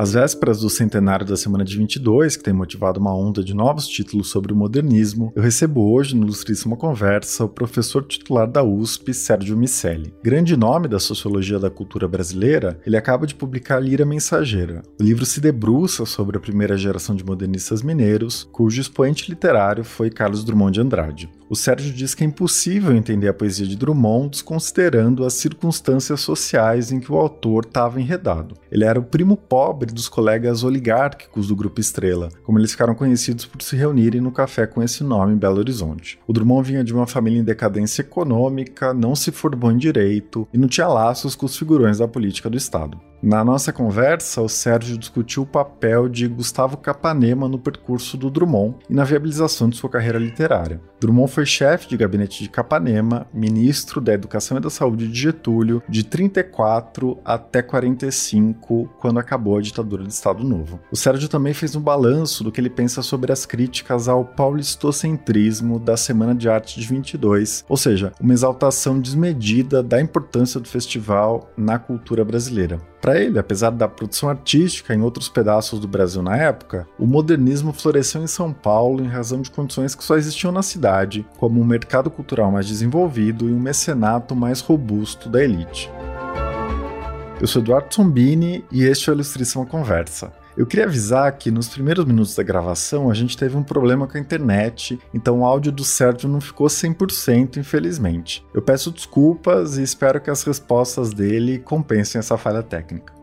Às vésperas do centenário da Semana de 22, que tem motivado uma onda de novos títulos sobre o modernismo, eu recebo hoje, no Ilustríssima Conversa, o professor titular da USP, Sérgio Micelli. Grande nome da sociologia da cultura brasileira, ele acaba de publicar Lira Mensageira. O livro se debruça sobre a primeira geração de modernistas mineiros, cujo expoente literário foi Carlos Drummond de Andrade. O Sérgio diz que é impossível entender a poesia de Drummond desconsiderando as circunstâncias sociais em que o autor estava enredado. Ele era o primo pobre dos colegas oligárquicos do Grupo Estrela, como eles ficaram conhecidos por se reunirem no café com esse nome em Belo Horizonte. O Drummond vinha de uma família em decadência econômica, não se formou em direito e não tinha laços com os figurões da política do Estado. Na nossa conversa, o Sérgio discutiu o papel de Gustavo Capanema no percurso do Drummond e na viabilização de sua carreira literária. Drummond foi chefe de gabinete de Capanema, ministro da Educação e da Saúde de Getúlio, de 34 até 45, quando acabou a ditadura do Estado Novo. O Sérgio também fez um balanço do que ele pensa sobre as críticas ao paulistocentrismo da Semana de Arte de 22, ou seja, uma exaltação desmedida da importância do festival na cultura brasileira. Para ele, apesar da produção artística em outros pedaços do Brasil na época, o modernismo floresceu em São Paulo em razão de condições que só existiam na cidade, como um mercado cultural mais desenvolvido e um mecenato mais robusto da elite. Eu sou Eduardo Sombini e este é o Ilustrição Conversa. Eu queria avisar que nos primeiros minutos da gravação a gente teve um problema com a internet, então o áudio do Sérgio não ficou 100%, infelizmente. Eu peço desculpas e espero que as respostas dele compensem essa falha técnica.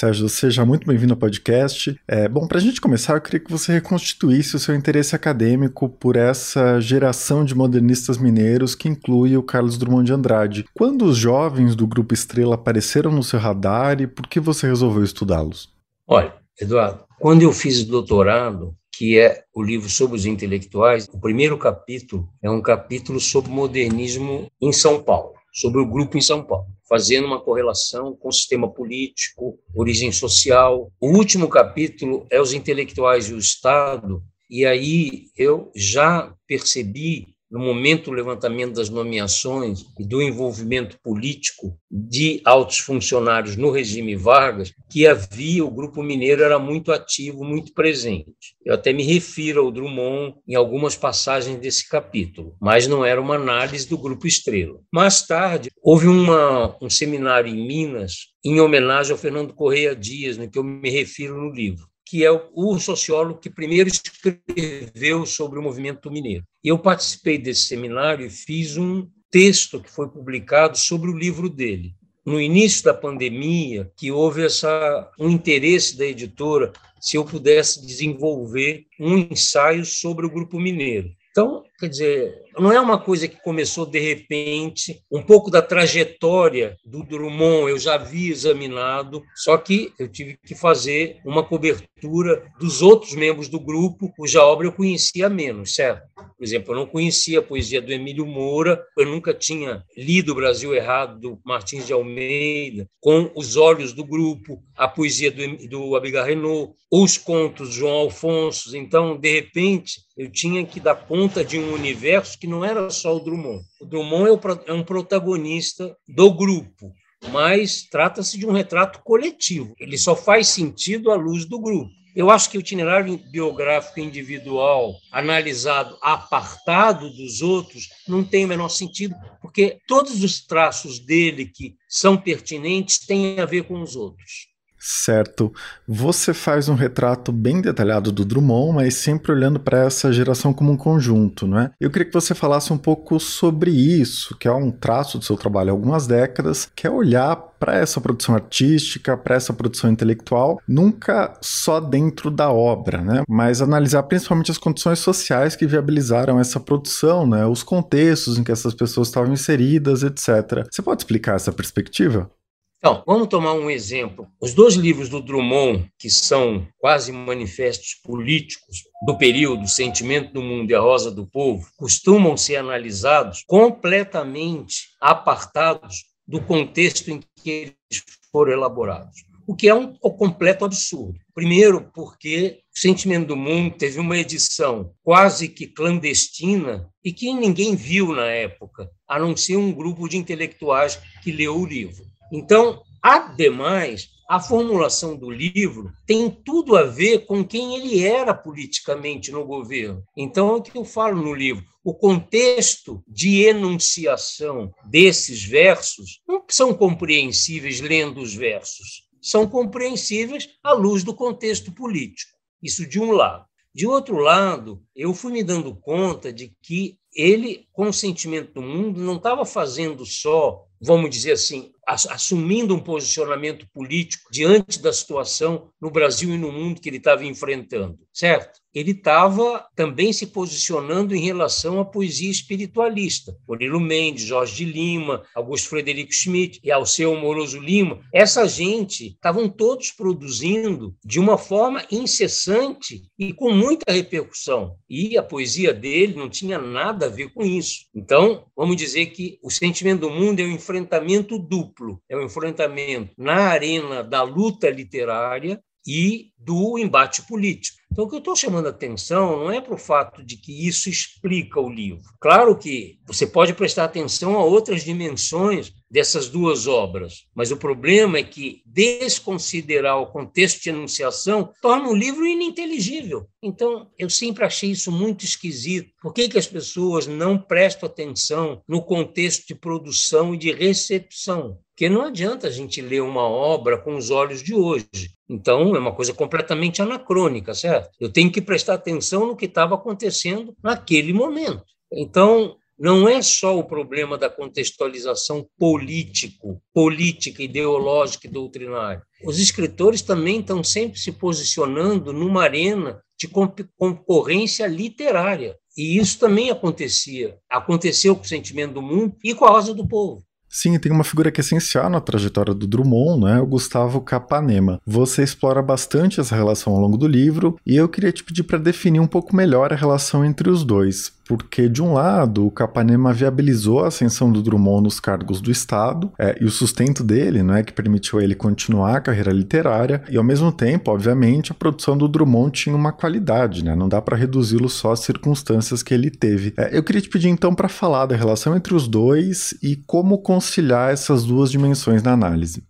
Sérgio, seja muito bem-vindo ao podcast. É, bom, para a gente começar, eu queria que você reconstituísse o seu interesse acadêmico por essa geração de modernistas mineiros que inclui o Carlos Drummond de Andrade. Quando os jovens do Grupo Estrela apareceram no seu radar e por que você resolveu estudá-los? Olha, Eduardo, quando eu fiz o doutorado, que é o livro sobre os intelectuais, o primeiro capítulo é um capítulo sobre modernismo em São Paulo sobre o grupo em São Paulo, fazendo uma correlação com o sistema político, origem social. O último capítulo é os intelectuais e o Estado, e aí eu já percebi no momento do levantamento das nomeações e do envolvimento político de altos funcionários no regime Vargas, que havia, o Grupo Mineiro era muito ativo, muito presente. Eu até me refiro ao Drummond em algumas passagens desse capítulo, mas não era uma análise do Grupo Estrela. Mais tarde, houve uma, um seminário em Minas em homenagem ao Fernando Correia Dias, no que eu me refiro no livro que é o sociólogo que primeiro escreveu sobre o movimento mineiro. Eu participei desse seminário e fiz um texto que foi publicado sobre o livro dele. No início da pandemia, que houve essa, um interesse da editora se eu pudesse desenvolver um ensaio sobre o Grupo Mineiro. Então, quer dizer, não é uma coisa que começou de repente, um pouco da trajetória do Drummond eu já havia examinado, só que eu tive que fazer uma cobertura dos outros membros do grupo, cuja obra eu conhecia menos, certo? Por exemplo, eu não conhecia a poesia do Emílio Moura, eu nunca tinha lido O Brasil Errado, do Martins de Almeida, com os olhos do grupo, a poesia do, do Abigail Renault, os contos de João Alfonso. Então, de repente, eu tinha que dar conta de um universo que não era só o Drummond. O Drummond é, é um protagonista do grupo, mas trata-se de um retrato coletivo. Ele só faz sentido à luz do grupo. Eu acho que o itinerário biográfico individual, analisado apartado dos outros, não tem o menor sentido, porque todos os traços dele que são pertinentes têm a ver com os outros. Certo. Você faz um retrato bem detalhado do Drummond, mas sempre olhando para essa geração como um conjunto, não é? Eu queria que você falasse um pouco sobre isso, que é um traço do seu trabalho há algumas décadas, que é olhar para essa produção artística, para essa produção intelectual, nunca só dentro da obra, né? Mas analisar principalmente as condições sociais que viabilizaram essa produção, né? Os contextos em que essas pessoas estavam inseridas, etc. Você pode explicar essa perspectiva? Então, vamos tomar um exemplo. Os dois livros do Drummond, que são quase manifestos políticos do período Sentimento do Mundo e A Rosa do Povo, costumam ser analisados completamente apartados do contexto em que eles foram elaborados. o que é um, completo absurdo. Primeiro, porque o Sentimento do Mundo teve uma edição quase que clandestina e que ninguém viu na época, a não ser um grupo de intelectuais que leu o livro. Então, ademais, a formulação do livro tem tudo a ver com quem ele era politicamente no governo. Então, é o que eu falo no livro. O contexto de enunciação desses versos não são compreensíveis lendo os versos, são compreensíveis à luz do contexto político. Isso de um lado. De outro lado, eu fui me dando conta de que ele, com o sentimento do mundo, não estava fazendo só, vamos dizer assim, assumindo um posicionamento político diante da situação no Brasil e no mundo que ele estava enfrentando, certo? Ele estava também se posicionando em relação à poesia espiritualista. Murilo Mendes, Jorge de Lima, Augusto Frederico Schmidt e Alceu Moroso Lima. Essa gente estavam todos produzindo de uma forma incessante e com muita repercussão. E a poesia dele não tinha nada a ver com isso. Então, vamos dizer que o sentimento do mundo é um enfrentamento duplo. É um enfrentamento na arena da luta literária e do embate político. Então, o que eu estou chamando a atenção não é para o fato de que isso explica o livro. Claro que você pode prestar atenção a outras dimensões dessas duas obras, mas o problema é que desconsiderar o contexto de enunciação torna o livro ininteligível. Então, eu sempre achei isso muito esquisito. Por que, que as pessoas não prestam atenção no contexto de produção e de recepção? Porque não adianta a gente ler uma obra com os olhos de hoje. Então, é uma coisa completamente anacrônica, certo? Eu tenho que prestar atenção no que estava acontecendo naquele momento. Então, não é só o problema da contextualização político, política, ideológica e doutrinária. Os escritores também estão sempre se posicionando numa arena de concorrência literária. E isso também acontecia. Aconteceu com o sentimento do mundo e com a Rosa do Povo. Sim, tem uma figura que é essencial na trajetória do Drummond, né? O Gustavo Capanema. Você explora bastante essa relação ao longo do livro e eu queria te pedir para definir um pouco melhor a relação entre os dois porque, de um lado, o Capanema viabilizou a ascensão do Drummond nos cargos do Estado é, e o sustento dele, não é, que permitiu ele continuar a carreira literária, e ao mesmo tempo, obviamente, a produção do Drummond tinha uma qualidade, né, não dá para reduzi-lo só às circunstâncias que ele teve. É, eu queria te pedir então para falar da relação entre os dois e como conciliar essas duas dimensões na análise.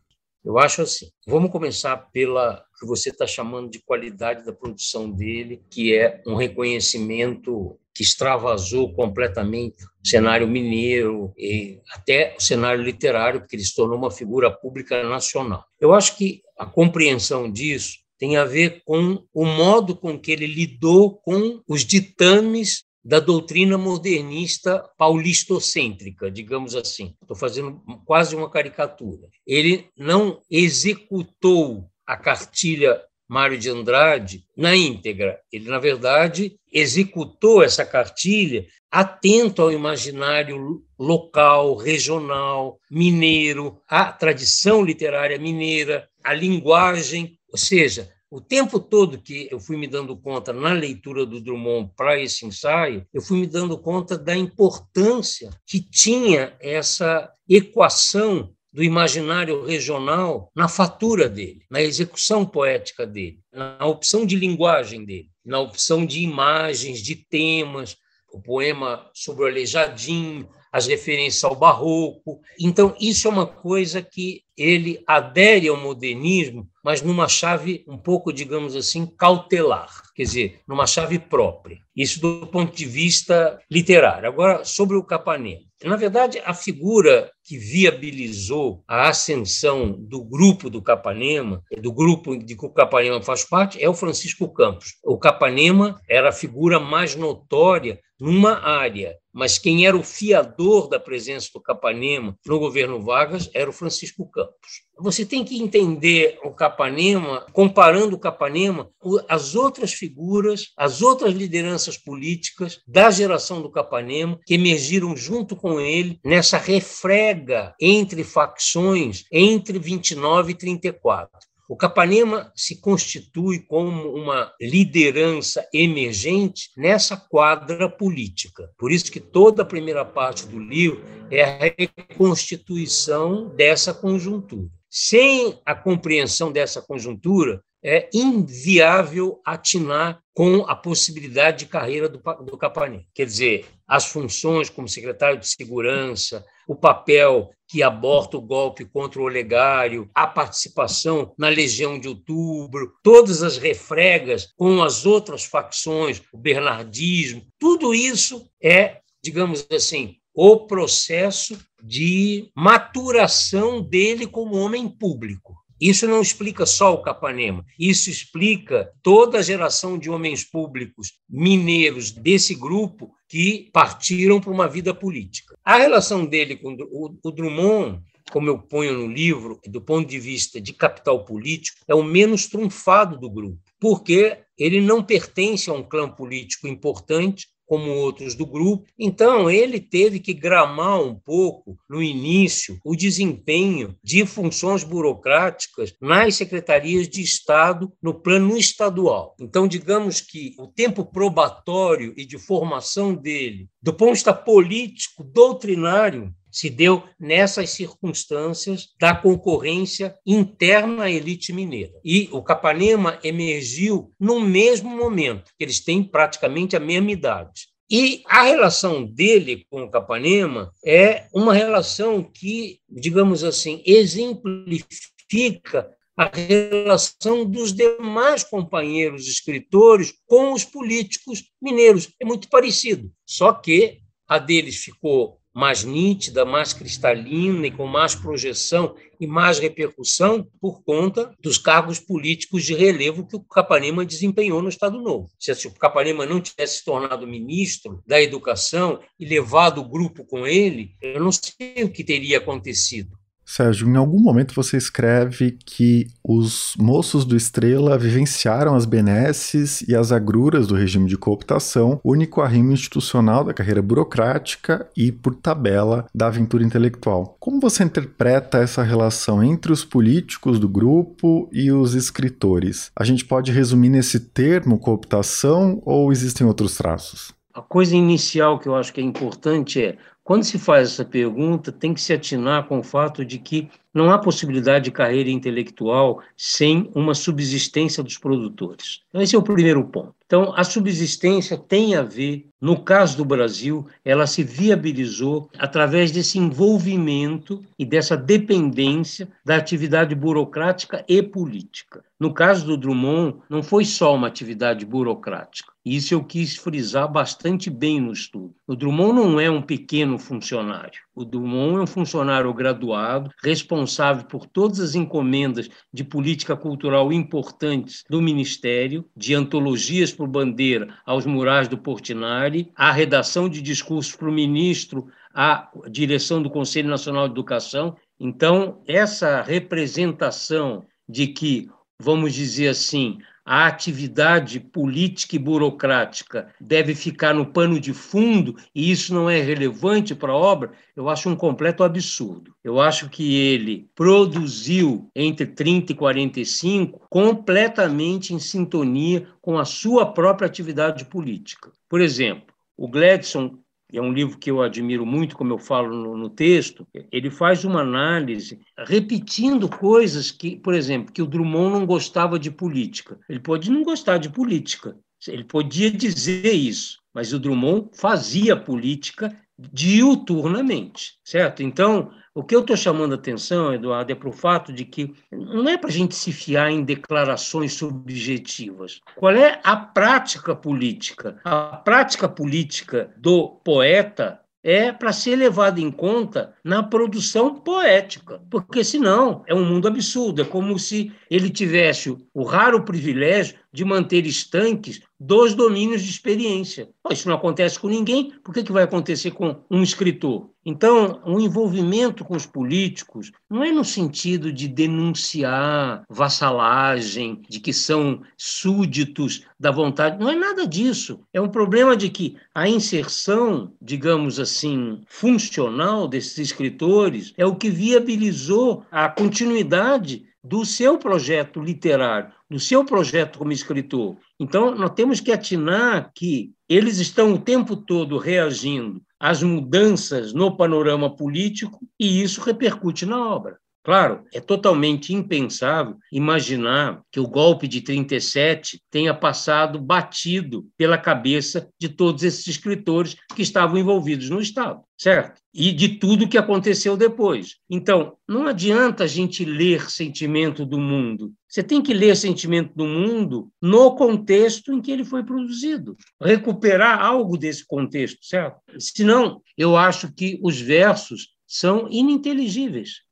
Eu acho assim. Vamos começar pela que você está chamando de qualidade da produção dele, que é um reconhecimento que extravasou completamente o cenário mineiro e até o cenário literário, porque ele se tornou uma figura pública nacional. Eu acho que a compreensão disso tem a ver com o modo com que ele lidou com os ditames da doutrina modernista paulistocêntrica, digamos assim. Estou fazendo quase uma caricatura. Ele não executou a cartilha Mário de Andrade na íntegra. Ele, na verdade, executou essa cartilha atento ao imaginário local, regional, mineiro, à tradição literária mineira, à linguagem, ou seja, o tempo todo que eu fui me dando conta na leitura do Drummond para esse ensaio, eu fui me dando conta da importância que tinha essa equação do imaginário regional na fatura dele, na execução poética dele, na opção de linguagem dele, na opção de imagens, de temas, o poema sobre o Aleijadinho, as referências ao barroco. Então, isso é uma coisa que ele adere ao modernismo, mas numa chave um pouco, digamos assim, cautelar, quer dizer, numa chave própria. Isso do ponto de vista literário. Agora, sobre o Capanema. Na verdade, a figura que viabilizou a ascensão do grupo do Capanema, do grupo de que o Capanema faz parte, é o Francisco Campos. O Capanema era a figura mais notória numa área, mas quem era o fiador da presença do Capanema no governo Vargas era o Francisco Campos. Você tem que entender o Capanema, comparando o Capanema às outras figuras, às outras lideranças políticas da geração do Capanema, que emergiram junto com ele nessa refrega entre facções entre 29 e 34. O Capanema se constitui como uma liderança emergente nessa quadra política. Por isso que toda a primeira parte do livro é a reconstituição dessa conjuntura. sem a compreensão dessa conjuntura, é inviável atinar com a possibilidade de carreira do, do Capanema. Quer dizer, as funções como secretário de segurança, o papel que aborta o golpe contra o Olegário, a participação na Legião de Outubro, todas as refregas com as outras facções, o bernardismo, tudo isso é, digamos assim, o processo de maturação dele como homem público. Isso não explica só o Capanema, isso explica toda a geração de homens públicos mineiros desse grupo que partiram para uma vida política. A relação dele com o Drummond, como eu ponho no livro, do ponto de vista de capital político, é o menos trunfado do grupo, porque ele não pertence a um clã político importante, como outros do grupo. Então, ele teve que gramar um pouco, no início, o desempenho de funções burocráticas nas secretarias de Estado no plano estadual. Então, digamos que o tempo probatório e de formação dele, do ponto de vista político, doutrinário, se deu nessas circunstâncias da concorrência interna à elite mineira. E o Capanema emergiu no mesmo momento, eles têm praticamente a mesma idade. E a relação dele com o Capanema é uma relação que, digamos assim, exemplifica a relação dos demais companheiros escritores com os políticos mineiros. É muito parecido, só que a deles ficou mais nítida, mais cristalina e com mais projeção e mais repercussão por conta dos cargos políticos de relevo que o Capanema desempenhou no Estado Novo. Se o Capanema não tivesse se tornado ministro da Educação e levado o grupo com ele, eu não sei o que teria acontecido. Sérgio, em algum momento você escreve que os moços do Estrela vivenciaram as benesses e as agruras do regime de cooptação, único arrimo institucional da carreira burocrática e, por tabela, da aventura intelectual. Como você interpreta essa relação entre os políticos do grupo e os escritores? A gente pode resumir nesse termo cooptação ou existem outros traços? A coisa inicial que eu acho que é importante é quando se faz essa pergunta, tem que se atinar com o fato de que não há possibilidade de carreira intelectual sem uma subsistência dos produtores. Então, esse é o primeiro ponto. Então, a subsistência tem a ver, no caso do Brasil, ela se viabilizou através desse envolvimento e dessa dependência da atividade burocrática e política. No caso do Drummond, não foi só uma atividade burocrática. Isso eu quis frisar bastante bem no estudo. O Drummond não é um pequeno funcionário. O Drummond é um funcionário graduado, responsável por todas as encomendas de política cultural importantes do Ministério, de antologias por bandeira aos murais do Portinari, a redação de discursos para o ministro, a direção do Conselho Nacional de Educação. Então, essa representação de que, vamos dizer assim, a atividade política e burocrática deve ficar no pano de fundo e isso não é relevante para a obra, eu acho um completo absurdo. Eu acho que ele produziu entre 30 e 45 completamente em sintonia com a sua própria atividade política. Por exemplo, o Gladson é um livro que eu admiro muito, como eu falo no, no, texto, ele faz uma análise repetindo coisas que, por exemplo, que o Drummond não gostava de política. Ele pode não gostar de política, ele podia dizer isso, mas o Drummond fazia política diuturnamente, certo? Então, o que eu estou chamando a atenção, Eduardo, é para o fato de que não é para a gente se fiar em declarações subjetivas. Qual é a prática política? A prática política do poeta é para ser levada em conta na produção poética, porque senão é um mundo absurdo. É como se ele tivesse o raro privilégio de manter estanques dos domínios de experiência. Isso não acontece com ninguém, por que, que vai acontecer com um escritor? Então, o envolvimento com os políticos não é no sentido de denunciar vassalagem, de que são súditos da vontade, não é nada disso. É um problema de que a inserção, digamos assim, funcional desses escritores é o que viabilizou a continuidade do seu projeto literário, do seu projeto como escritor. Então, nós temos que atinar que eles estão o tempo todo reagindo às mudanças no panorama político e isso repercute na obra. Claro, é totalmente impensável imaginar que o golpe de 37 tenha passado batido pela cabeça de todos esses escritores que estavam envolvidos no Estado, certo? E de tudo que aconteceu depois. Então, não adianta a gente ler Sentimento do Mundo. Você tem que ler Sentimento do Mundo no contexto em que ele foi produzido, recuperar algo desse contexto, certo? Senão, eu acho que os versos são ininteligíveis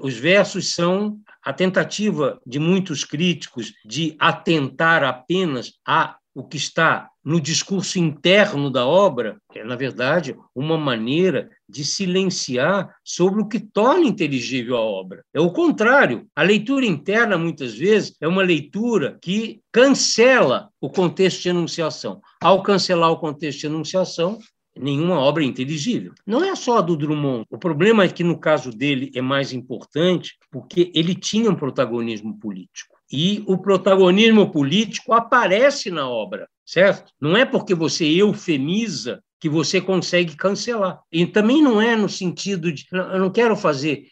os versos são a tentativa de muitos críticos de atentar apenas a o que está no discurso interno da obra, é, na verdade, uma maneira de silenciar sobre o que torna inteligível a obra. É o contrário. A leitura interna, muitas vezes, é uma leitura que cancela o contexto de enunciação. Ao cancelar o contexto de enunciação, nenhuma obra inteligível. Não é só a do Drummond. O problema é que, no caso dele, é mais importante porque ele tinha um protagonismo político. E o protagonismo político aparece na obra, certo? Não é porque você eufemiza que você consegue cancelar. E também não é no sentido de. Eu não quero fazer.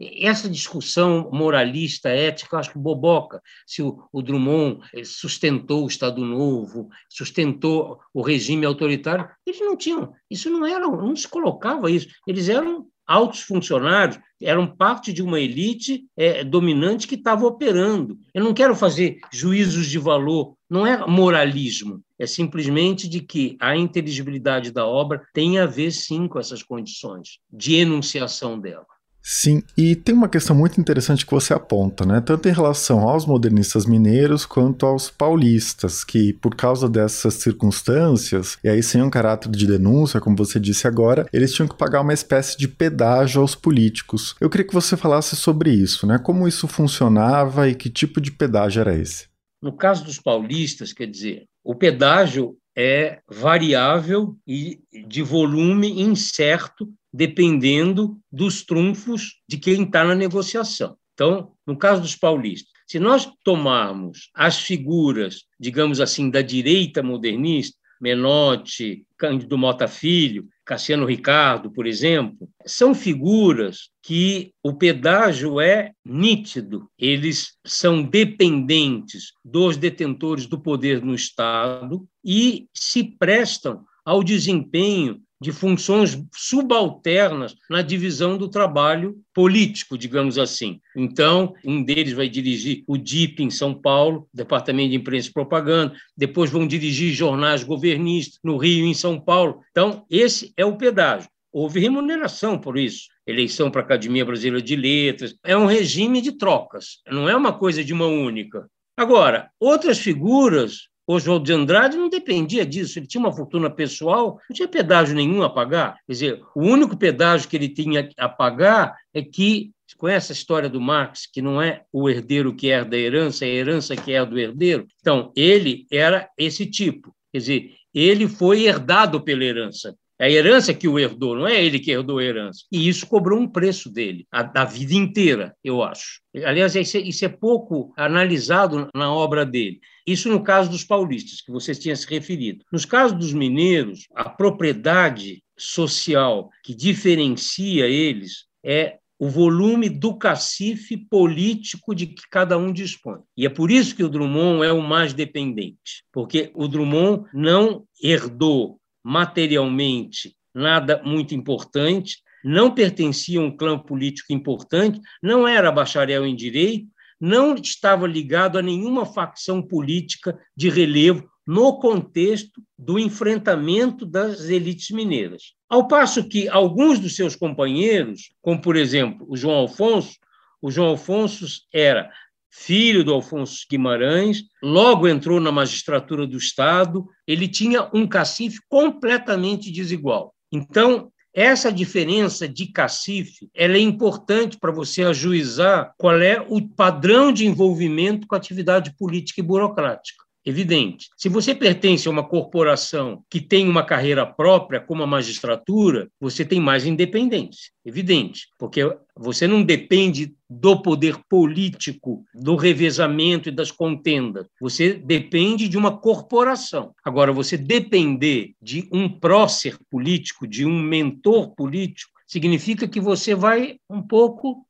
Essa discussão moralista, ética, acho que boboca. Se o, o Drummond eh, sustentou o Estado Novo, sustentou o regime autoritário, eles não tinham. Isso não era. Não se colocava isso. Eles eram altos funcionários, eram parte de uma elite é, dominante que estava operando. Eu não quero fazer juízos de valor, não é moralismo, é simplesmente de que a inteligibilidade da obra tem a ver, sim, com essas condições de enunciação dela. Sim, e tem uma questão muito interessante que você aponta, né? Tanto em relação aos modernistas mineiros quanto aos paulistas, que por causa dessas circunstâncias, e aí sem um caráter de denúncia, como você disse agora, eles tinham que pagar uma espécie de pedágio aos políticos. Eu queria que você falasse sobre isso, né? Como isso funcionava e que tipo de pedágio era esse? No caso dos paulistas, quer dizer, o pedágio é variável e de volume incerto dependendo dos trunfos de quem está na negociação. Então, no caso dos paulistas, se nós tomarmos as figuras, digamos assim, da direita modernista, Menotti, Cândido Mota Filho, Cassiano Ricardo, por exemplo, são figuras que o pedágio é nítido, eles são dependentes dos detentores do poder no Estado e se prestam ao desempenho de funções subalternas na divisão do trabalho político, digamos assim. Então, um deles vai dirigir o DIP em São Paulo, Departamento de Imprensa e Propaganda, depois vão dirigir jornais governistas no Rio e em São Paulo. Então, esse é o pedágio. Houve remuneração por isso. Eleição para a Academia Brasileira de Letras. É um regime de trocas, não é uma coisa de uma única. Agora, outras figuras Oswaldo de Andrade não dependia disso, ele tinha uma fortuna pessoal, não tinha pedágio nenhum a pagar. Quer dizer, o único pedágio que ele tinha a pagar é que, você conhece a história do Marx, que não é o herdeiro que herda a herança, é a herança que é do herdeiro? Então, ele era esse tipo. Quer dizer, ele foi herdado pela herança. É a herança que o herdou, não é ele que herdou a herança. E isso cobrou um preço dele, a, da vida inteira, eu acho. Aliás, isso é, isso é pouco analisado na obra dele. Isso no caso dos paulistas, que você tinha se referido. Nos casos dos mineiros, a propriedade social que diferencia eles é o volume do cacife político de que cada um dispõe. E é por isso que o Drummond é o mais dependente, porque o Drummond não herdou materialmente nada muito importante, não pertencia a um clã político importante, não era bacharel em direito, não estava ligado a nenhuma facção política de relevo no contexto do enfrentamento das elites mineiras. Ao passo que alguns dos seus companheiros, como por exemplo o João Alfonso, o João Alfonso era filho do Alfonso Guimarães, logo entrou na magistratura do Estado, ele tinha um cacife completamente desigual. Então, essa diferença de cacife ela é importante para você ajuizar qual é o padrão de envolvimento com a atividade política e burocrática evidente. Se você pertence a uma corporação que tem uma carreira própria, como a magistratura, você tem mais independência, evidente, porque você não depende do poder político, do revezamento e das contendas. Você depende de uma corporação. Agora, você depender de um prócer político, de um mentor político, significa que você vai um pouco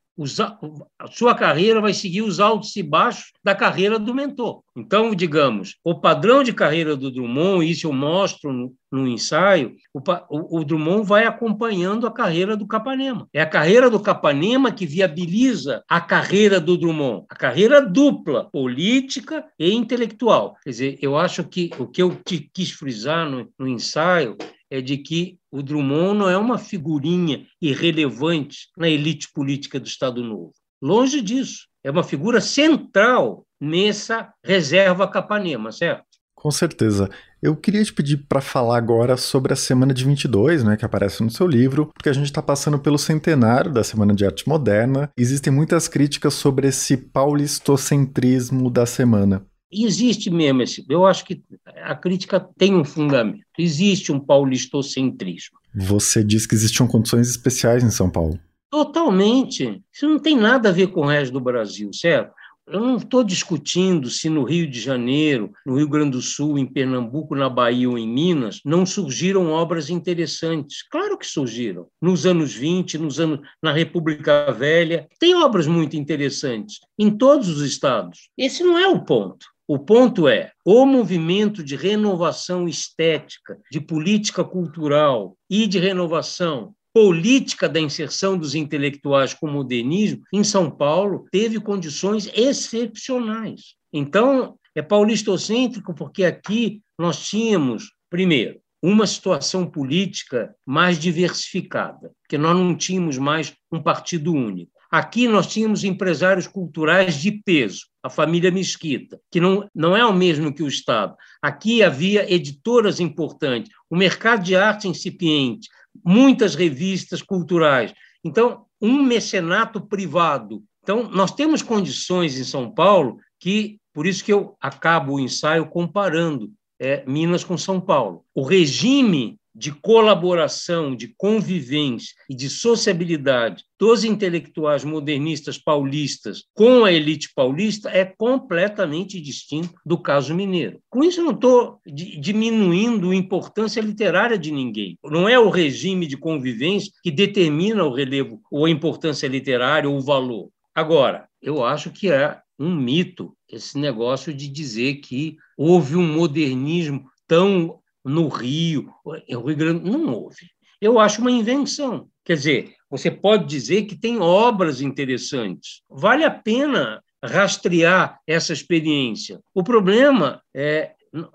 a sua carreira vai seguir os altos e baixos da carreira do mentor. Então, digamos, o padrão de carreira do Drummond, isso eu mostro no, no ensaio, o, o, o, Drummond vai acompanhando a carreira do Capanema. É a carreira do Capanema que viabiliza a carreira do Drummond, a carreira dupla, política e intelectual. Quer dizer, eu acho que o que eu quis frisar no, no ensaio é de que o Drummond não é uma figurinha irrelevante na elite política do Estado Novo. Longe disso. É uma figura central nessa reserva Capanema, certo? Com certeza. Eu queria te pedir para falar agora sobre a Semana de 22, né, que aparece no seu livro, porque a gente está passando pelo centenário da Semana de Arte Moderna. Existem muitas críticas sobre esse paulistocentrismo da semana. Existe mesmo esse. Eu acho que a crítica tem um fundamento. Existe um paulistocentrismo. Você disse que existiam condições especiais em São Paulo. Totalmente. Isso não tem nada a ver com o resto do Brasil, certo? Eu não estou discutindo se no Rio de Janeiro, no Rio Grande do Sul, em Pernambuco, na Bahia ou em Minas não surgiram obras interessantes. Claro que surgiram. Nos anos 20, nos anos, na República Velha, tem obras muito interessantes em todos os estados. Esse não é o ponto. O ponto é: o movimento de renovação estética, de política cultural e de renovação política da inserção dos intelectuais com o modernismo em São Paulo teve condições excepcionais. Então, é paulistocêntrico porque aqui nós tínhamos, primeiro, uma situação política mais diversificada, porque nós não tínhamos mais um partido único. Aqui nós tínhamos empresários culturais de peso, a família Mesquita, que não, não é o mesmo que o Estado. Aqui havia editoras importantes, o mercado de arte incipiente, muitas revistas culturais. Então, um mecenato privado. Então, nós temos condições em São Paulo que, por isso que eu acabo o ensaio comparando é, Minas com São Paulo. O regime de colaboração, de convivência e de sociabilidade dos intelectuais modernistas paulistas com a elite paulista é completamente distinto do caso mineiro. Com isso, não estou diminuindo a importância literária de ninguém. Não é o regime de convivência que determina o relevo ou a importância literária ou o valor. Agora, eu acho que é um mito esse negócio de dizer que houve um modernismo tão no Rio, em Rio Grande, não houve. Eu acho uma invenção. Quer dizer, você pode dizer que tem obras interessantes. Vale a pena rastrear essa experiência. O problema é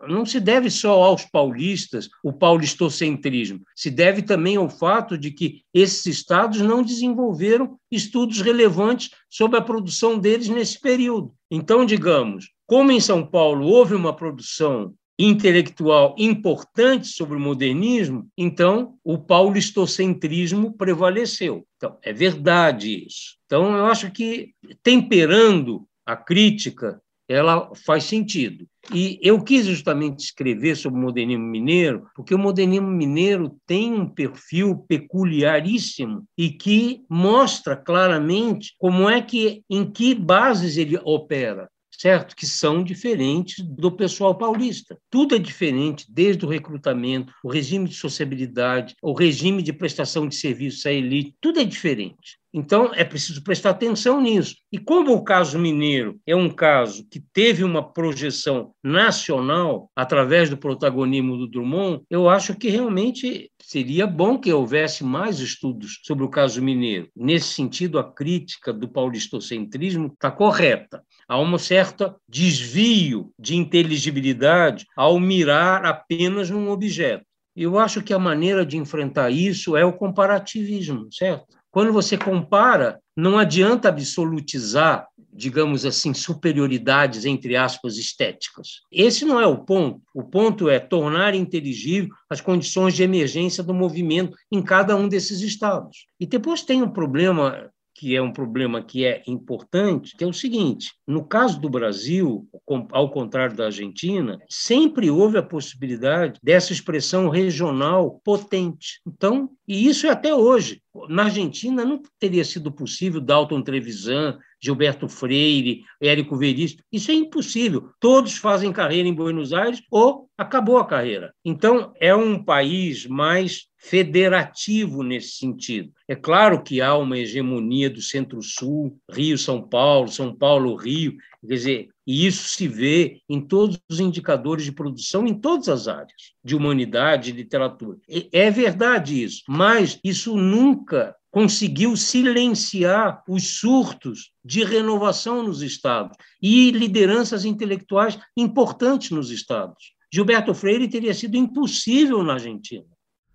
não se deve só aos paulistas o paulistocentrismo, se deve também ao fato de que esses estados não desenvolveram estudos relevantes sobre a produção deles nesse período. Então, digamos, como em São Paulo houve uma produção intelectual importante sobre o modernismo, então o paulistocentrismo prevaleceu. Então, é verdade isso. Então, eu acho que temperando a crítica, ela faz sentido. E eu quis justamente escrever sobre o modernismo mineiro, porque o modernismo mineiro tem um perfil peculiaríssimo e que mostra claramente como é que, em que bases ele opera certo? Que são diferentes do pessoal paulista. Tudo é diferente, desde o recrutamento, o regime de sociabilidade, o regime de prestação de serviços à elite, tudo é diferente. Então, é preciso prestar atenção nisso. E como o caso mineiro é um caso que teve uma projeção nacional através do protagonismo do Drummond, eu acho que realmente seria bom que houvesse mais estudos sobre o caso mineiro. Nesse sentido, a crítica do paulistocentrismo está correta. Há um certo desvio de inteligibilidade ao mirar apenas num objeto. Eu acho que a maneira de enfrentar isso é o comparativismo, certo? Quando você compara, não adianta absolutizar, digamos assim, superioridades, entre aspas, estéticas. Esse não é o ponto. O ponto é tornar inteligível as condições de emergência do movimento em cada um desses estados. E depois tem um problema que é um problema que é importante, que é o seguinte: no caso do Brasil, ao contrário da Argentina, sempre houve a possibilidade dessa expressão regional potente. Então, e isso é até hoje. Na Argentina não teria sido possível Dalton Trevisan, Gilberto Freire, Érico Veríssimo. Isso é impossível. Todos fazem carreira em Buenos Aires ou acabou a carreira. Então, é um país mais federativo nesse sentido. É claro que há uma hegemonia do Centro-Sul, Rio-São Paulo, São Paulo-Rio, quer dizer, e isso se vê em todos os indicadores de produção, em todas as áreas, de humanidade, de literatura. É verdade isso, mas isso nunca conseguiu silenciar os surtos de renovação nos estados e lideranças intelectuais importantes nos estados. Gilberto Freire teria sido impossível na Argentina.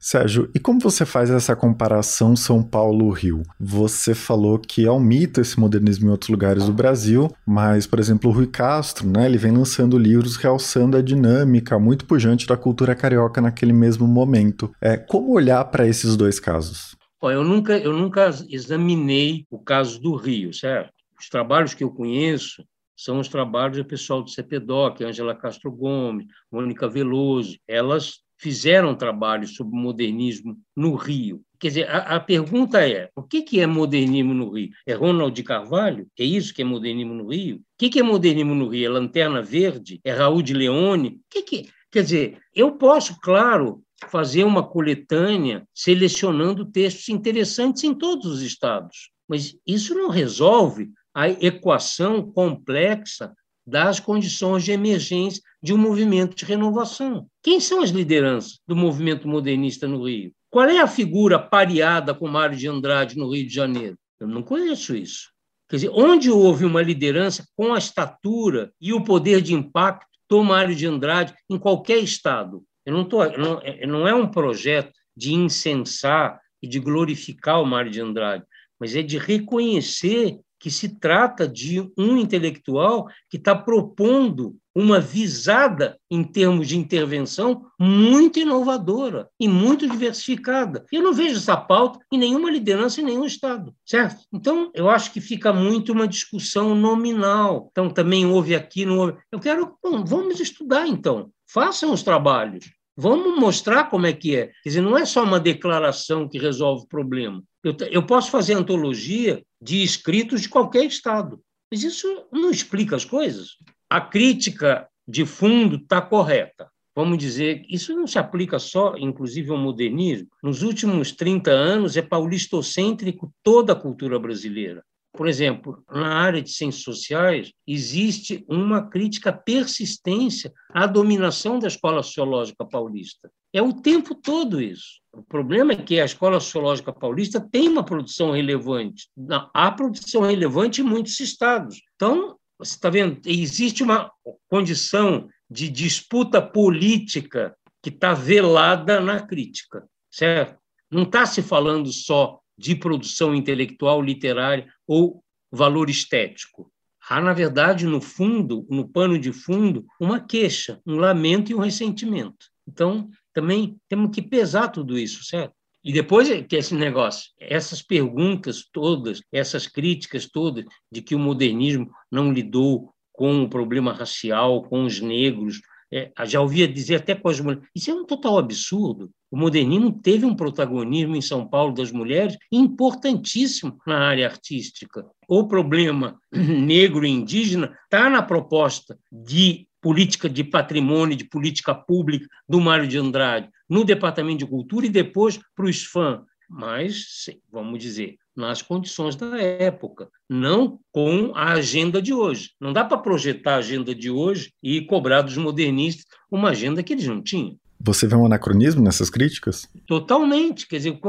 Sérgio, e como você faz essa comparação São Paulo-Rio? Você falou que é um mito esse modernismo em outros lugares do Brasil, mas, por exemplo, o Rui Castro, né, ele vem lançando livros realçando a dinâmica muito pujante da cultura carioca naquele mesmo momento. É, como olhar para esses dois casos? eu nunca, eu nunca examinei o caso do Rio, certo? Os trabalhos que eu conheço são os trabalhos do pessoal do CPDOC, Angela Castro Gomes, Mônica Veloso. Elas fizeram trabalhos sobre modernismo no Rio. Quer dizer, a, a, pergunta é: o que, que é modernismo no Rio? É Ronald Carvalho? É isso que é modernismo no Rio? O que, que é modernismo no Rio? É Lanterna Verde? É Raul de Leone? Que, que Quer dizer, eu posso, claro, fazer uma coletânea selecionando textos interessantes em todos os estados, mas isso não resolve a equação complexa das condições de emergência de um movimento de renovação. Quem são as lideranças do movimento modernista no Rio? Qual é a figura pareada com Mário de Andrade no Rio de Janeiro? Eu não conheço isso. Quer dizer, onde houve uma liderança com a estatura e o poder de impacto do Mário de Andrade em qualquer estado? Eu não, tô, não, não é um projeto de incensar e de glorificar o Mário de Andrade, mas é de reconhecer que se trata de um intelectual que está propondo uma visada em termos de intervenção muito inovadora e muito diversificada. Eu não vejo essa pauta em nenhuma liderança em nenhum Estado, certo? Então, eu acho que fica muito uma discussão nominal. Então, também houve aqui, não houve. Eu quero, bom, vamos estudar então, façam os trabalhos. Vamos mostrar como é que é. Quer dizer, não é só uma declaração que resolve o problema. Eu, eu posso fazer antologia de escritos de qualquer Estado, mas isso não explica as coisas. A crítica de fundo está correta. Vamos dizer, isso não se aplica só, inclusive, ao modernismo. Nos últimos 30 anos, é paulistocêntrico toda a cultura brasileira. Por exemplo, na área de ciências sociais, existe uma crítica persistência à dominação da escola sociológica paulista. É o tempo todo isso. O problema é que a escola sociológica paulista tem uma produção relevante. Há produção relevante em muitos estados. Então, você está vendo, existe uma condição de disputa política que está velada na crítica, certo? Não está se falando só de produção intelectual, literária ou valor estético. Há, na verdade, no fundo, no pano de fundo, uma queixa, um lamento e um ressentimento. Então, também temos que pesar tudo isso, certo? E depois que esse negócio, essas perguntas todas, essas críticas todas de que o modernismo não lidou com o problema racial, com os negros, é, já ouvia dizer até com as mulheres. Isso é um total absurdo. O modernismo teve um protagonismo em São Paulo das mulheres importantíssimo na área artística. O problema negro e indígena está na proposta de política de patrimônio, de política pública do Mário de Andrade, no Departamento de Cultura e depois para o SFAM. Mas, vamos dizer, nas condições da época, não com a agenda de hoje. Não dá para projetar a agenda de hoje e cobrar dos modernistas uma agenda que eles não tinham. Você vê um anacronismo nessas críticas? Totalmente. Quer dizer,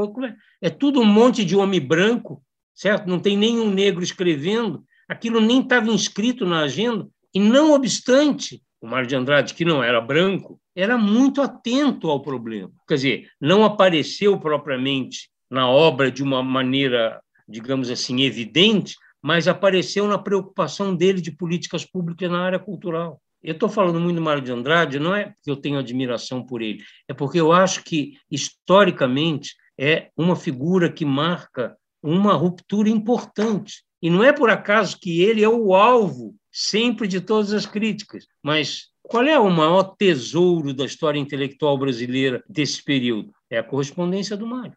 é? é tudo um monte de homem branco, certo? Não tem nenhum negro escrevendo. Aquilo nem estava inscrito na agenda. E, não obstante, o Mário de Andrade, que não era branco, era muito atento ao problema. Quer dizer, não apareceu propriamente na obra de uma maneira, digamos assim, evidente, mas apareceu na preocupação dele de políticas públicas na área cultural. Eu estou falando muito do Mário de Andrade, não é porque eu tenho admiração por ele, é porque eu acho que, historicamente, é uma figura que marca uma ruptura importante. E não é por acaso que ele é o alvo sempre de todas as críticas, mas qual é o maior tesouro da história intelectual brasileira desse período? É a correspondência do Mário.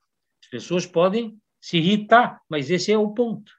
As pessoas podem se irritar, mas esse é o ponto.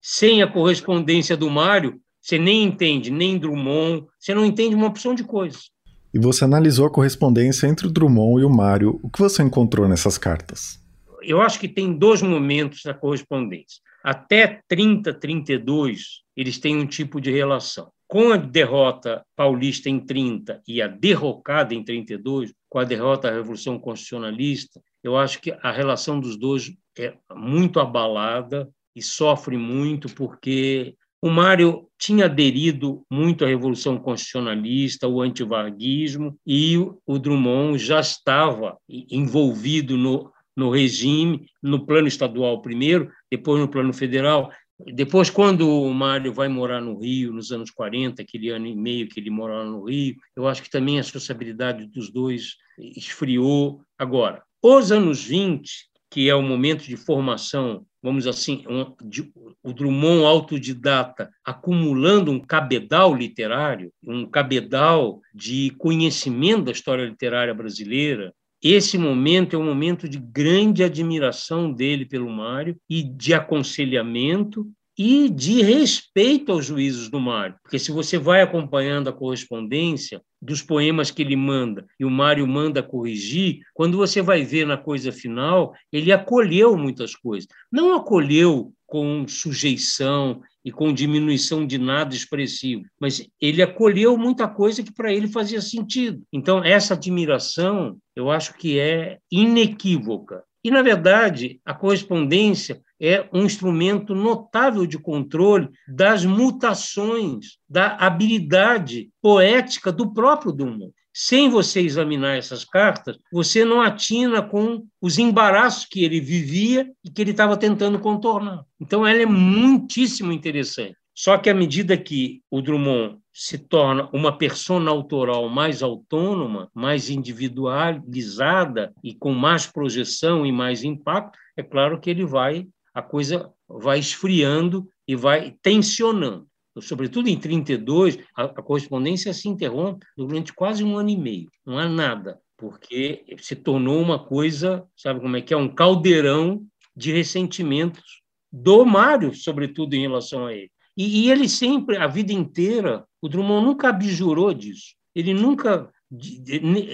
Sem a correspondência do Mário, você nem entende nem Drummond, você não entende uma opção de coisas. E você analisou a correspondência entre o Drummond e o Mário. O que você encontrou nessas cartas? Eu acho que tem dois momentos na correspondência. Até 30, 32, eles têm um tipo de relação. Com a derrota paulista em 30 e a derrocada em 32, com a derrota da Revolução Constitucionalista, eu acho que a relação dos dois é muito abalada e sofre muito porque o Mário tinha aderido muito à Revolução Constitucionalista, ao antivarguismo, e o Drummond já estava envolvido no, no regime, no plano estadual primeiro, depois no plano federal. Depois, quando o Mário vai morar no Rio, nos anos 40, aquele ano e meio que ele morava no Rio, eu acho que também a sociabilidade dos dois esfriou. Agora, os anos 20, que é o momento de formação, vamos assim, um, de, o Drummond autodidata acumulando um cabedal literário, um cabedal de conhecimento da história literária brasileira, esse momento é um momento de grande admiração dele pelo Mário e de aconselhamento e de respeito aos juízos do Mário. Porque se você vai acompanhando a correspondência dos poemas que ele manda e o Mário manda corrigir, quando você vai ver na coisa final, ele acolheu muitas coisas. Não acolheu com sujeição e com diminuição de nada expressivo, mas ele acolheu muita coisa que para ele fazia sentido. Então, essa admiração, eu acho que é inequívoca. E, na verdade, a correspondência é um instrumento notável de controle das mutações, da habilidade poética do próprio Drummond. Sem você examinar essas cartas, você não atina com os embaraços que ele vivia e que ele estava tentando contornar. Então, ela é muitíssimo interessante. Só que à medida que o Drummond se torna uma persona autoral mais autônoma, mais individualizada e com mais projeção e mais impacto, é claro que ele vai a coisa vai esfriando e vai tensionando. Sobretudo em 32, a, a correspondência se interrompe durante quase um ano e meio. Não há nada, porque se tornou uma coisa, sabe como é que é? Um caldeirão de ressentimentos do Mário, sobretudo em relação a ele. E, e ele sempre, a vida inteira, o Drummond nunca abjurou disso. Ele nunca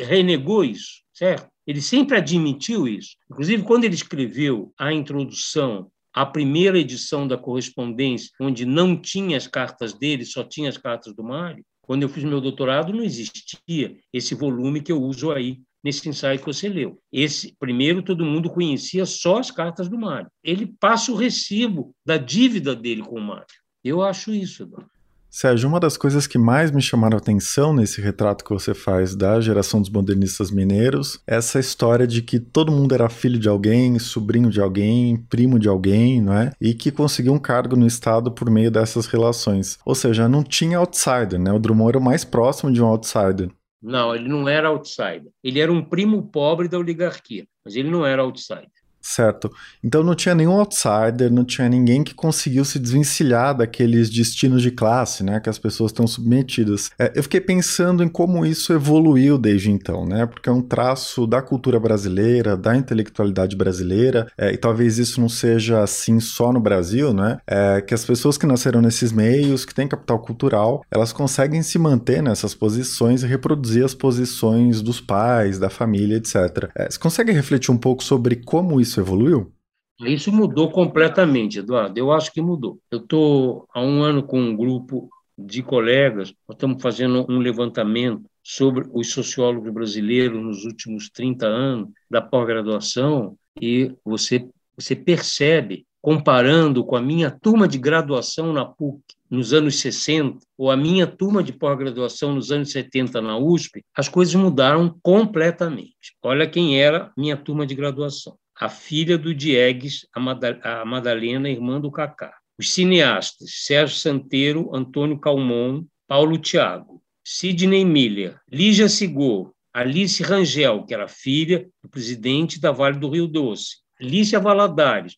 renegou isso, certo? Ele sempre admitiu isso. Inclusive, quando ele escreveu a introdução à primeira edição da correspondência, onde não tinha as cartas dele, só tinha as cartas do Mário, quando eu fiz meu doutorado, não existia esse volume que eu uso aí nesse ensaio que você leu. Esse primeiro todo mundo conhecia só as cartas do Mário. Ele passa o recibo da dívida dele com o Mário. Eu acho isso, Eduardo. Sérgio, uma das coisas que mais me chamaram a atenção nesse retrato que você faz da geração dos modernistas mineiros é essa história de que todo mundo era filho de alguém, sobrinho de alguém, primo de alguém, não é? E que conseguiu um cargo no Estado por meio dessas relações. Ou seja, não tinha outsider, né? O Drummond era o mais próximo de um outsider. Não, ele não era outsider. Ele era um primo pobre da oligarquia, mas ele não era outsider. Certo. Então não tinha nenhum outsider, não tinha ninguém que conseguiu se desvencilhar daqueles destinos de classe, né, que as pessoas estão submetidas. É, eu fiquei pensando em como isso evoluiu desde então, né, porque é um traço da cultura brasileira, da intelectualidade brasileira, é, e talvez isso não seja assim só no Brasil, né, é, que as pessoas que nasceram nesses meios, que têm capital cultural, elas conseguem se manter nessas posições e reproduzir as posições dos pais, da família, etc. É, você consegue refletir um pouco sobre como isso isso evoluiu? Isso mudou completamente, Eduardo. Eu acho que mudou. Eu estou há um ano com um grupo de colegas, nós estamos fazendo um levantamento sobre os sociólogos brasileiros nos últimos 30 anos da pós-graduação e você, você percebe, comparando com a minha turma de graduação na PUC nos anos 60 ou a minha turma de pós-graduação nos anos 70 na USP, as coisas mudaram completamente. Olha quem era minha turma de graduação a filha do Diegues, a Madalena, irmã do Cacá. Os cineastas Sérgio Santeiro, Antônio Calmon, Paulo Tiago, Sidney Miller, Lígia Sigor, Alice Rangel, que era filha do presidente da Vale do Rio Doce, Lícia Valadares,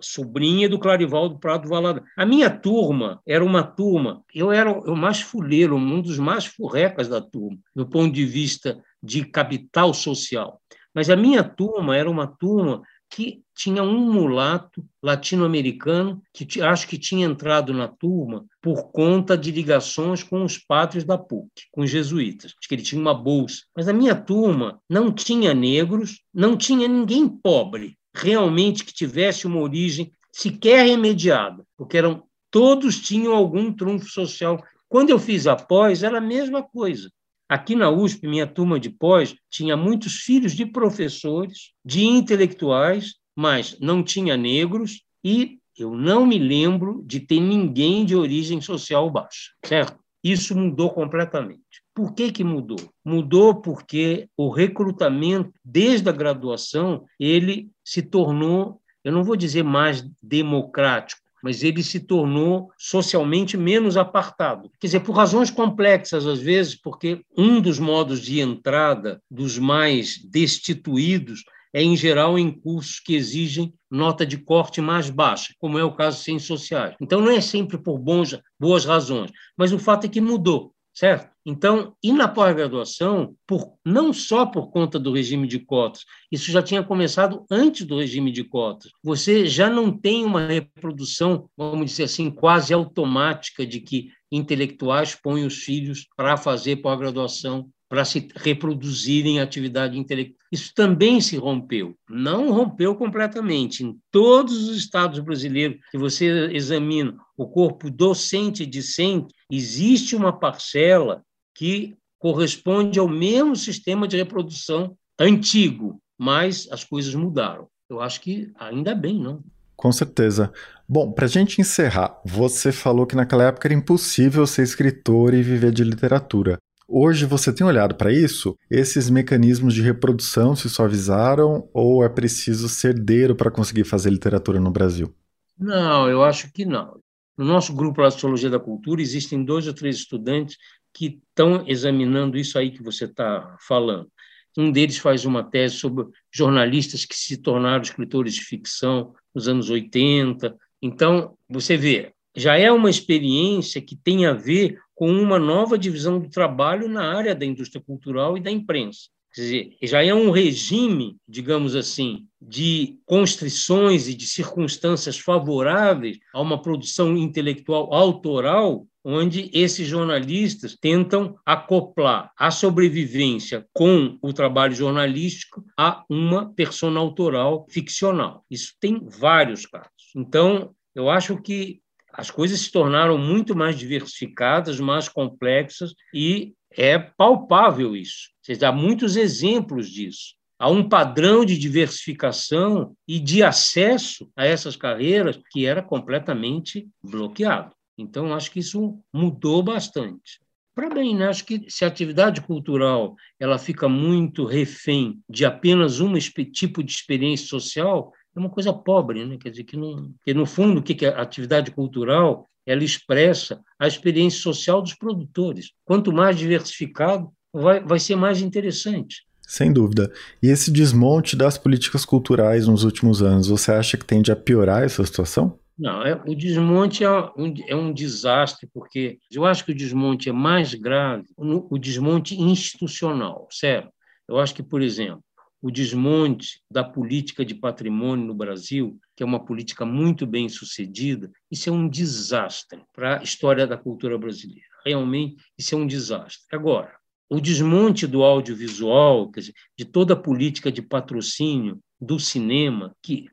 sobrinha do Clarivaldo Prado Valadares. A minha turma era uma turma, eu era o mais fuleiro, um dos mais furrecas da turma, do ponto de vista de capital social. Mas a minha turma era uma turma que tinha um mulato latino-americano que acho que tinha entrado na turma por conta de ligações com os padres da PUC, com os jesuítas. Acho que ele tinha uma bolsa. Mas a minha turma não tinha negros, não tinha ninguém pobre, realmente que tivesse uma origem sequer remediada, porque eram todos tinham algum trunfo social. Quando eu fiz a pós, era a mesma coisa. Aqui na USP, minha turma de pós tinha muitos filhos de professores, de intelectuais, mas não tinha negros e eu não me lembro de ter ninguém de origem social baixa, certo? Isso mudou completamente. Por que, que mudou? Mudou porque o recrutamento, desde a graduação, ele se tornou, eu não vou dizer mais democrático, mas ele se tornou socialmente menos apartado. Quer dizer, por razões complexas, às vezes, porque um dos modos de entrada dos mais destituídos é, em geral, em cursos que exigem nota de corte mais baixa, como é o caso de ciências sociais. Então, não é sempre por bons, boas razões, mas o fato é que mudou certo? Então, e na pós-graduação, não só por conta do regime de cotas, isso já tinha começado antes do regime de cotas, você já não tem uma reprodução, vamos dizer assim, quase automática de que intelectuais põem os filhos para fazer pós-graduação para se reproduzirem atividade intelectual. Isso também se rompeu. Não rompeu completamente. Em todos os estados brasileiros que você examina o corpo docente e discente, existe uma parcela que corresponde ao mesmo sistema de reprodução antigo, mas as coisas mudaram. Eu acho que ainda bem, não? Com certeza. Bom, para a gente encerrar, você falou que naquela época era impossível ser escritor e viver de literatura. Hoje você tem olhado para isso? Esses mecanismos de reprodução se suavizaram ou é preciso ser herdeiro para conseguir fazer literatura no Brasil? Não, eu acho que não. No nosso grupo de Sociologia da Cultura existem dois ou três estudantes que estão examinando isso aí que você está falando. Um deles faz uma tese sobre jornalistas que se tornaram escritores de ficção nos anos 80. Então, você vê, já é uma experiência que tem a ver com uma nova divisão do trabalho na área da indústria cultural e da imprensa. Quer dizer, já é um regime, digamos assim, de constrições e de circunstâncias favoráveis a uma produção intelectual autoral, onde esses jornalistas tentam acoplar a sobrevivência com o trabalho jornalístico a uma persona autoral ficcional. Isso tem vários casos. Então, eu acho que as coisas se tornaram muito mais diversificadas, mais complexas e é palpável isso. Há muitos exemplos disso. Há um padrão de diversificação e de acesso a essas carreiras que era completamente bloqueado. Então, acho que isso mudou bastante. Para bem, né? acho que se a atividade cultural ela fica muito refém de apenas um tipo de experiência social, é uma coisa pobre, né? Quer dizer que, não, que no fundo o que é a atividade cultural ela expressa a experiência social dos produtores. Quanto mais diversificado, vai, vai ser mais interessante. Sem dúvida. E esse desmonte das políticas culturais nos últimos anos, você acha que tende a piorar essa situação? Não, é, o desmonte é um, é um desastre, porque eu acho que o desmonte é mais grave, o, o desmonte institucional, certo? Eu acho que, por exemplo, o desmonte da política de patrimônio no Brasil, que é uma política muito bem sucedida, isso é um desastre para a história da cultura brasileira. Realmente, isso é um desastre. Agora, o desmonte do audiovisual, dizer, de toda a política de patrocínio do cinema, que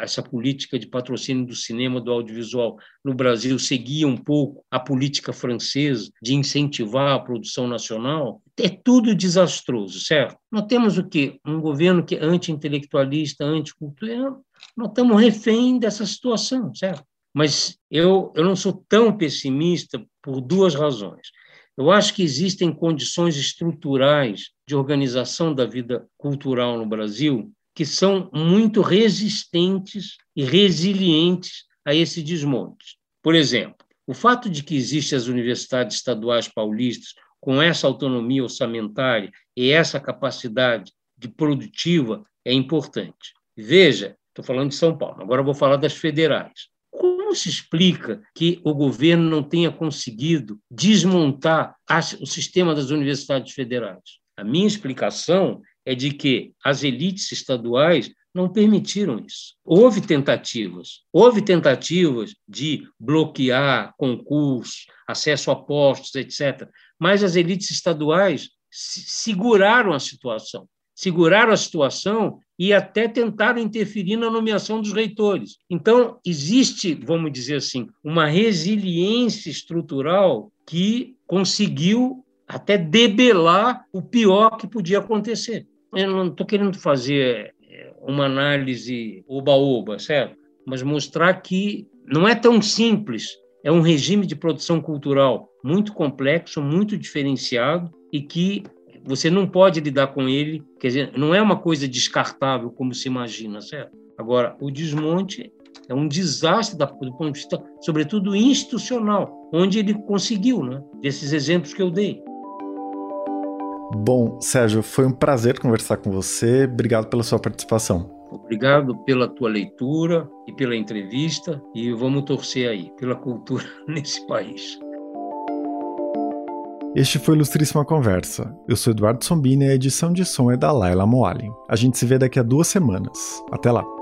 essa política de patrocínio do cinema, do audiovisual no Brasil seguia um pouco a política francesa de incentivar a produção nacional, é tudo desastroso, certo? Nós temos o quê? Um governo que é anti-intelectualista, anti-cultura. Nós estamos refém dessa situação, certo? Mas eu, eu não sou tão pessimista por duas razões. Eu acho que existem condições estruturais de organização da vida cultural no Brasil que são muito resistentes e resilientes a esse desmonte. Por exemplo, o fato de que existem as universidades estaduais paulistas com essa autonomia orçamentária e essa capacidade de produtiva é importante. Veja, estou falando de São Paulo, agora vou falar das federais. Como se explica que o governo não tenha conseguido desmontar o sistema das universidades federais? A minha explicação é de que as elites estaduais não permitiram isso. Houve tentativas, houve tentativas de bloquear concursos, acesso a postos, etc. Mas as elites estaduais seguraram a situação, seguraram a situação e até tentaram interferir na nomeação dos reitores. Então, existe, vamos dizer assim, uma resiliência estrutural que conseguiu até debelar o pior que podia acontecer. Eu não estou querendo fazer é, uma análise oba-oba, certo? Mas mostrar que não é tão simples. É um regime de produção cultural muito complexo, muito diferenciado e que você não pode lidar com ele, quer dizer, não é uma coisa descartável como se imagina, certo? Agora, o desmonte é um desastre do ponto de vista, sobretudo institucional, onde ele conseguiu, né? Desses exemplos que eu dei. Bom, Sérgio, foi um prazer conversar com você. Obrigado pela sua participação. Obrigado pela tua leitura e pela entrevista e vamos torcer aí pela cultura nesse país. Este foi Ilustríssima Conversa. Eu sou Eduardo Sombini e a edição de som é da Laila Moalin. A gente se vê daqui a duas semanas. Até lá!